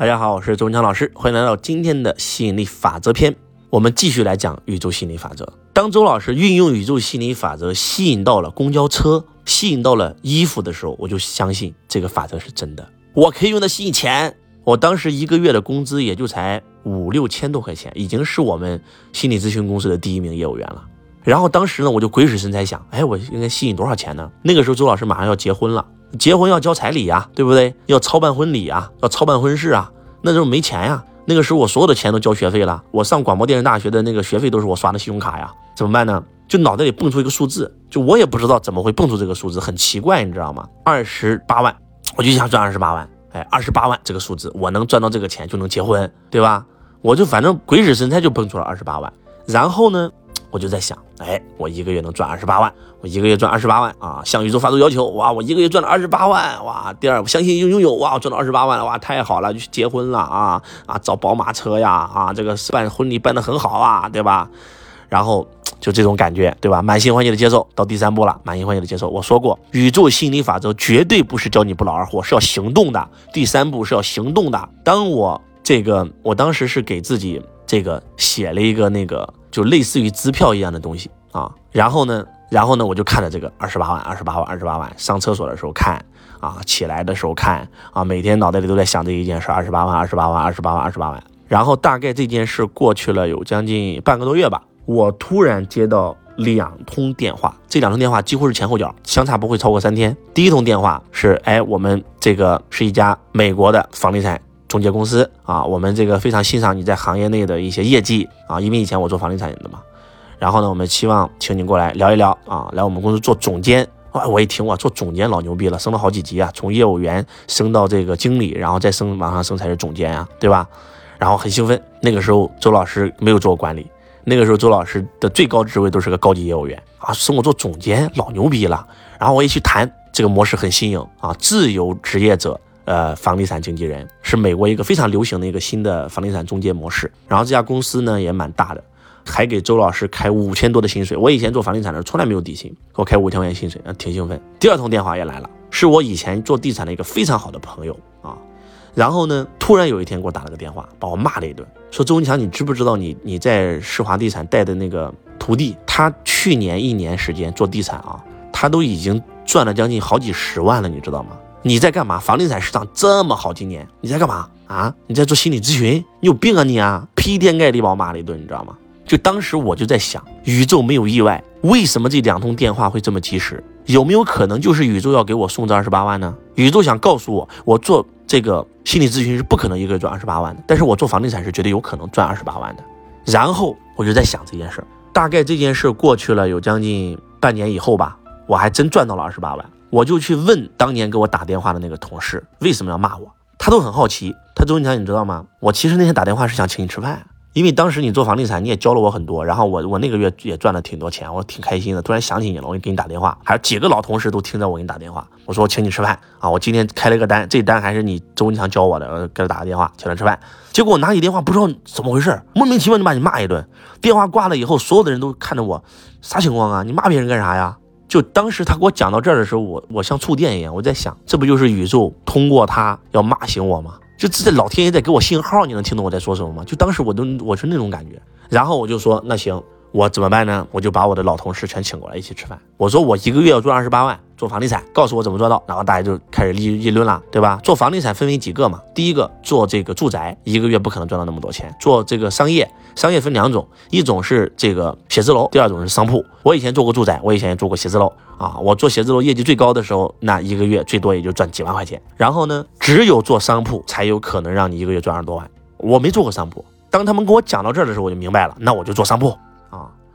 大家好，我是周文强老师，欢迎来到今天的吸引力法则篇。我们继续来讲宇宙吸引力法则。当周老师运用宇宙吸引力法则吸引到了公交车，吸引到了衣服的时候，我就相信这个法则是真的。我可以用它吸引钱。我当时一个月的工资也就才五六千多块钱，已经是我们心理咨询公司的第一名业务员了。然后当时呢，我就鬼使神差想，哎，我应该吸引多少钱呢？那个时候周老师马上要结婚了，结婚要交彩礼呀，对不对？要操办婚礼啊，要操办婚事啊，那时候没钱呀。那个时候我所有的钱都交学费了，我上广播电视大学的那个学费都是我刷的信用卡呀，怎么办呢？就脑袋里蹦出一个数字，就我也不知道怎么会蹦出这个数字，很奇怪，你知道吗？二十八万，我就想赚二十八万，哎，二十八万这个数字，我能赚到这个钱就能结婚，对吧？我就反正鬼使神差就蹦出了二十八万，然后呢？我就在想，哎，我一个月能赚二十八万，我一个月赚二十八万啊！向宇宙发出要求，哇，我一个月赚了二十八万，哇！第二，我相信拥拥有，哇，我赚了二十八万了，哇，太好了，就去结婚了啊啊，找宝马车呀啊，这个办婚礼办得很好啊，对吧？然后就这种感觉，对吧？满心欢喜的接受，到第三步了，满心欢喜的接受。我说过，宇宙心理法则绝对不是教你不劳而获，是要行动的。第三步是要行动的。当我这个，我当时是给自己这个写了一个那个。就类似于支票一样的东西啊，然后呢，然后呢，我就看着这个二十八万，二十八万，二十八万，上厕所的时候看啊，起来的时候看啊，每天脑袋里都在想这一件事，二十八万，二十八万，二十八万，二十八万。然后大概这件事过去了有将近半个多月吧，我突然接到两通电话，这两通电话几乎是前后脚，相差不会超过三天。第一通电话是，哎，我们这个是一家美国的房地产。中介公司啊，我们这个非常欣赏你在行业内的一些业绩啊，因为以前我做房地产的嘛。然后呢，我们期望请你过来聊一聊啊，来我们公司做总监。哇，我一听哇，做总监老牛逼了，升了好几级啊，从业务员升到这个经理，然后再升往上升才是总监啊，对吧？然后很兴奋。那个时候周老师没有做过管理，那个时候周老师的最高职位都是个高级业务员啊，升我做总监老牛逼了。然后我一去谈这个模式很新颖啊，自由职业者。呃，房地产经纪人是美国一个非常流行的一个新的房地产中介模式。然后这家公司呢也蛮大的，还给周老师开五千多的薪水。我以前做房地产的时候从来没有底薪，给我开五千块钱薪水，啊，挺兴奋。第二通电话也来了，是我以前做地产的一个非常好的朋友啊。然后呢，突然有一天给我打了个电话，把我骂了一顿，说周文强，你知不知道你你在世华地产带的那个徒弟，他去年一年时间做地产啊，他都已经赚了将近好几十万了，你知道吗？你在干嘛？房地产市场这么好，今年你在干嘛啊？你在做心理咨询？你有病啊你啊！劈天盖地把我骂了一顿，你知道吗？就当时我就在想，宇宙没有意外，为什么这两通电话会这么及时？有没有可能就是宇宙要给我送这二十八万呢？宇宙想告诉我，我做这个心理咨询是不可能一个月赚二十八万的，但是我做房地产是绝对有可能赚二十八万的。然后我就在想这件事，大概这件事过去了有将近半年以后吧，我还真赚到了二十八万。我就去问当年给我打电话的那个同事为什么要骂我，他都很好奇。他周文强，你知道吗？我其实那天打电话是想请你吃饭，因为当时你做房地产，你也教了我很多，然后我我那个月也赚了挺多钱，我挺开心的。突然想起你了，我给你打电话，还有几个老同事都听着我给你打电话。我说我请你吃饭啊，我今天开了个单，这单还是你周文强教我的，给他打个电话请他吃饭。结果我拿起电话不知道怎么回事，莫名其妙就把你骂一顿。电话挂了以后，所有的人都看着我，啥情况啊？你骂别人干啥呀？就当时他给我讲到这儿的时候，我我像触电一样，我在想，这不就是宇宙通过他要骂醒我吗？就这老天爷在给我信号，你能听懂我在说什么吗？就当时我都我是那种感觉，然后我就说那行。我怎么办呢？我就把我的老同事全请过来一起吃饭。我说我一个月要赚二十八万，做房地产，告诉我怎么做到。然后大家就开始议议论了，对吧？做房地产分为几个嘛？第一个做这个住宅，一个月不可能赚到那么多钱。做这个商业，商业分两种，一种是这个写字楼，第二种是商铺。我以前做过住宅，我以前也做过写字楼啊。我做写字楼业绩最高的时候，那一个月最多也就赚几万块钱。然后呢，只有做商铺才有可能让你一个月赚二十多万。我没做过商铺，当他们跟我讲到这儿的时候，我就明白了，那我就做商铺。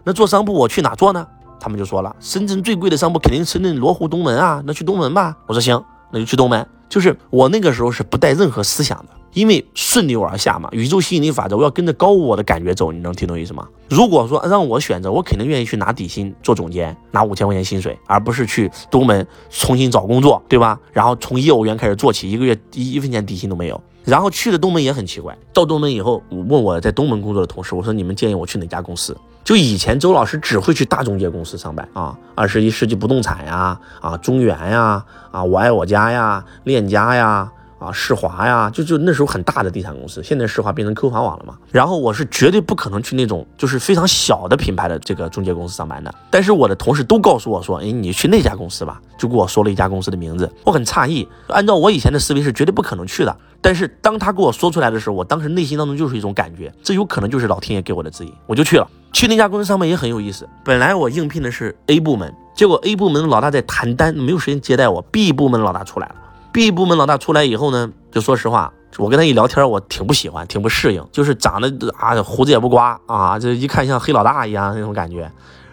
那做商铺我去哪做呢？他们就说了，深圳最贵的商铺肯定是那罗湖东门啊，那去东门吧。我说行，那就去东门。就是我那个时候是不带任何思想的，因为顺流而下嘛，宇宙吸引力法则，我要跟着高我的感觉走。你能听懂意思吗？如果说让我选择，我肯定愿意去拿底薪做总监，拿五千块钱薪水，而不是去东门重新找工作，对吧？然后从业务员开始做起，一个月一一分钱底薪都没有。然后去了东门也很奇怪，到东门以后，我问我在东门工作的同事，我说你们建议我去哪家公司？就以前周老师只会去大中介公司上班啊，二十一世纪不动产呀，啊中原呀，啊我爱我家呀，链家呀，啊，世华呀，就就那时候很大的地产公司，现在世华变成 Q 房网了嘛。然后我是绝对不可能去那种就是非常小的品牌的这个中介公司上班的。但是我的同事都告诉我说，哎，你去那家公司吧，就给我说了一家公司的名字。我很诧异，按照我以前的思维是绝对不可能去的。但是当他给我说出来的时候，我当时内心当中就是一种感觉，这有可能就是老天爷给我的指引，我就去了。去那家公司上班也很有意思。本来我应聘的是 A 部门，结果 A 部门的老大在谈单，没有时间接待我。B 部门的老大出来了，B 部门老大出来以后呢，就说实话，我跟他一聊天，我挺不喜欢，挺不适应，就是长得啊胡子也不刮啊，这一看像黑老大一样那种感觉。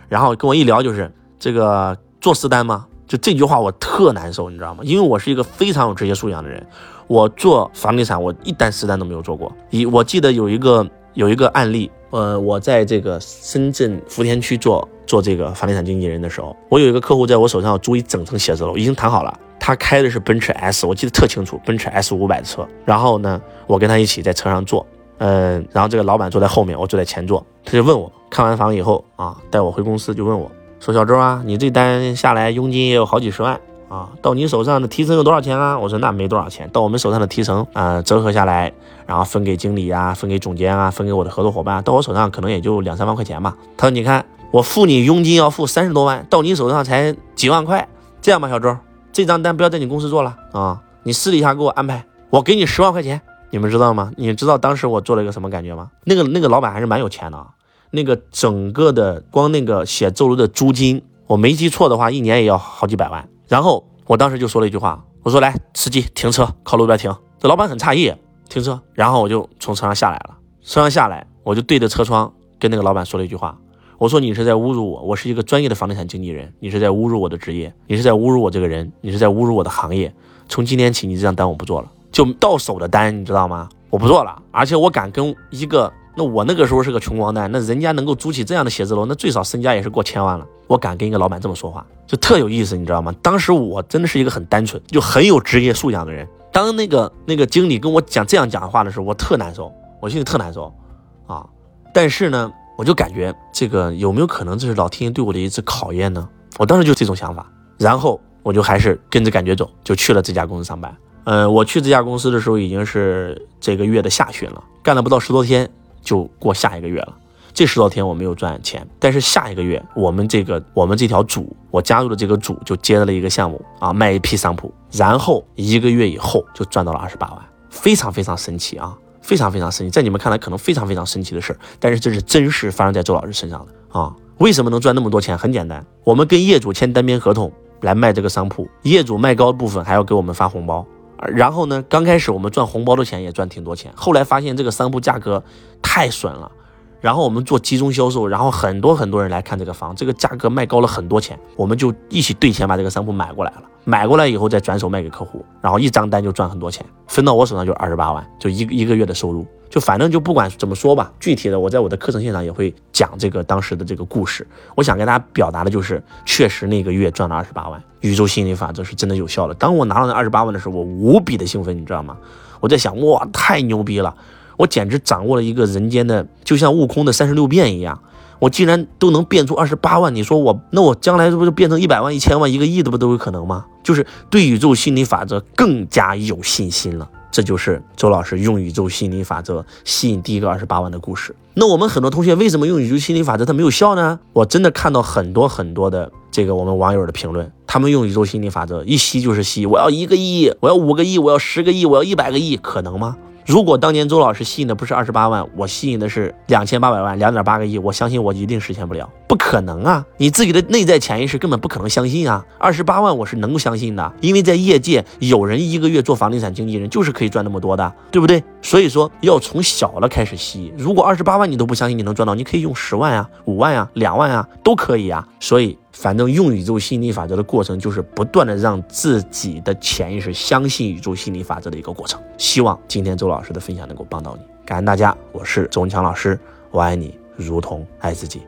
然后跟我一聊就是这个做私单吗？就这句话我特难受，你知道吗？因为我是一个非常有职业素养的人。我做房地产，我一单实单都没有做过。一我记得有一个有一个案例，呃，我在这个深圳福田区做做这个房地产经纪人的时候，我有一个客户在我手上租一整层写字楼，已经谈好了。他开的是奔驰 S，我记得特清楚，奔驰 S 五百的车。然后呢，我跟他一起在车上坐，嗯，然后这个老板坐在后面，我坐在前座。他就问我看完房以后啊，带我回公司，就问我说：“小周啊，你这单下来佣金也有好几十万。”啊，到你手上的提成有多少钱啊？我说那没多少钱，到我们手上的提成啊，折合下来，然后分给经理啊，分给总监啊，分给我的合作伙伴，到我手上可能也就两三万块钱吧。他说，你看我付你佣金要付三十多万，到你手上才几万块。这样吧，小周，这张单不要在你公司做了啊，你私底下给我安排，我给你十万块钱。你们知道吗？你知道当时我做了一个什么感觉吗？那个那个老板还是蛮有钱的，那个整个的光那个写字楼的租金，我没记错的话，一年也要好几百万。然后我当时就说了一句话，我说来，司机停车，靠路边停。这老板很诧异，停车。然后我就从车上下来了，车上下来，我就对着车窗跟那个老板说了一句话，我说你是在侮辱我，我是一个专业的房地产经纪人，你是在侮辱我的职业，你是在侮辱我这个人，你是在侮辱我的行业。从今天起，你这张单我不做了，就到手的单，你知道吗？我不做了，而且我敢跟一个。那我那个时候是个穷光蛋，那人家能够租起这样的写字楼，那最少身家也是过千万了。我敢跟一个老板这么说话，就特有意思，你知道吗？当时我真的是一个很单纯，就很有职业素养的人。当那个那个经理跟我讲这样讲话的时候，我特难受，我心里特难受啊。但是呢，我就感觉这个有没有可能这是老天爷对我的一次考验呢？我当时就这种想法，然后我就还是跟着感觉走，就去了这家公司上班。嗯，我去这家公司的时候已经是这个月的下旬了，干了不到十多天。就过下一个月了，这十多天我没有赚钱，但是下一个月我们这个我们这条组，我加入的这个组就接了一个项目啊，卖一批商铺，然后一个月以后就赚到了二十八万，非常非常神奇啊，非常非常神奇，在你们看来可能非常非常神奇的事儿，但是这是真实发生在周老师身上的啊。为什么能赚那么多钱？很简单，我们跟业主签单边合同来卖这个商铺，业主卖高的部分还要给我们发红包。然后呢，刚开始我们赚红包的钱也赚挺多钱，后来发现这个商铺价格太损了，然后我们做集中销售，然后很多很多人来看这个房，这个价格卖高了很多钱，我们就一起兑钱把这个商铺买过来了。买过来以后再转手卖给客户，然后一张单就赚很多钱，分到我手上就二十八万，就一一个月的收入。就反正就不管怎么说吧，具体的我在我的课程现场也会讲这个当时的这个故事。我想跟大家表达的就是，确实那个月赚了二十八万，宇宙心理法则是真的有效的。当我拿到那二十八万的时候，我无比的兴奋，你知道吗？我在想，哇，太牛逼了，我简直掌握了一个人间的，就像悟空的三十六变一样。我既然都能变出二十八万，你说我那我将来这不就变成一百万、一千万、一个亿的不都有可能吗？就是对宇宙心理法则更加有信心了。这就是周老师用宇宙心理法则吸引第一个二十八万的故事。那我们很多同学为什么用宇宙心理法则它没有效呢？我真的看到很多很多的这个我们网友的评论，他们用宇宙心理法则一吸就是吸，我要一个亿，我要五个亿，我要十个亿，我要一百个亿，可能吗？如果当年周老师吸引的不是二十八万，我吸引的是两千八百万，两点八个亿，我相信我一定实现不了，不可能啊！你自己的内在潜意识根本不可能相信啊！二十八万我是能够相信的，因为在业界有人一个月做房地产经纪人就是可以赚那么多的，对不对？所以说要从小了开始吸。如果二十八万你都不相信你能赚到，你可以用十万啊、五万啊、两万啊都可以啊。所以。反正用宇宙心理法则的过程，就是不断的让自己的潜意识相信宇宙心理法则的一个过程。希望今天周老师的分享能够帮到你，感恩大家，我是周文强老师，我爱你如同爱自己。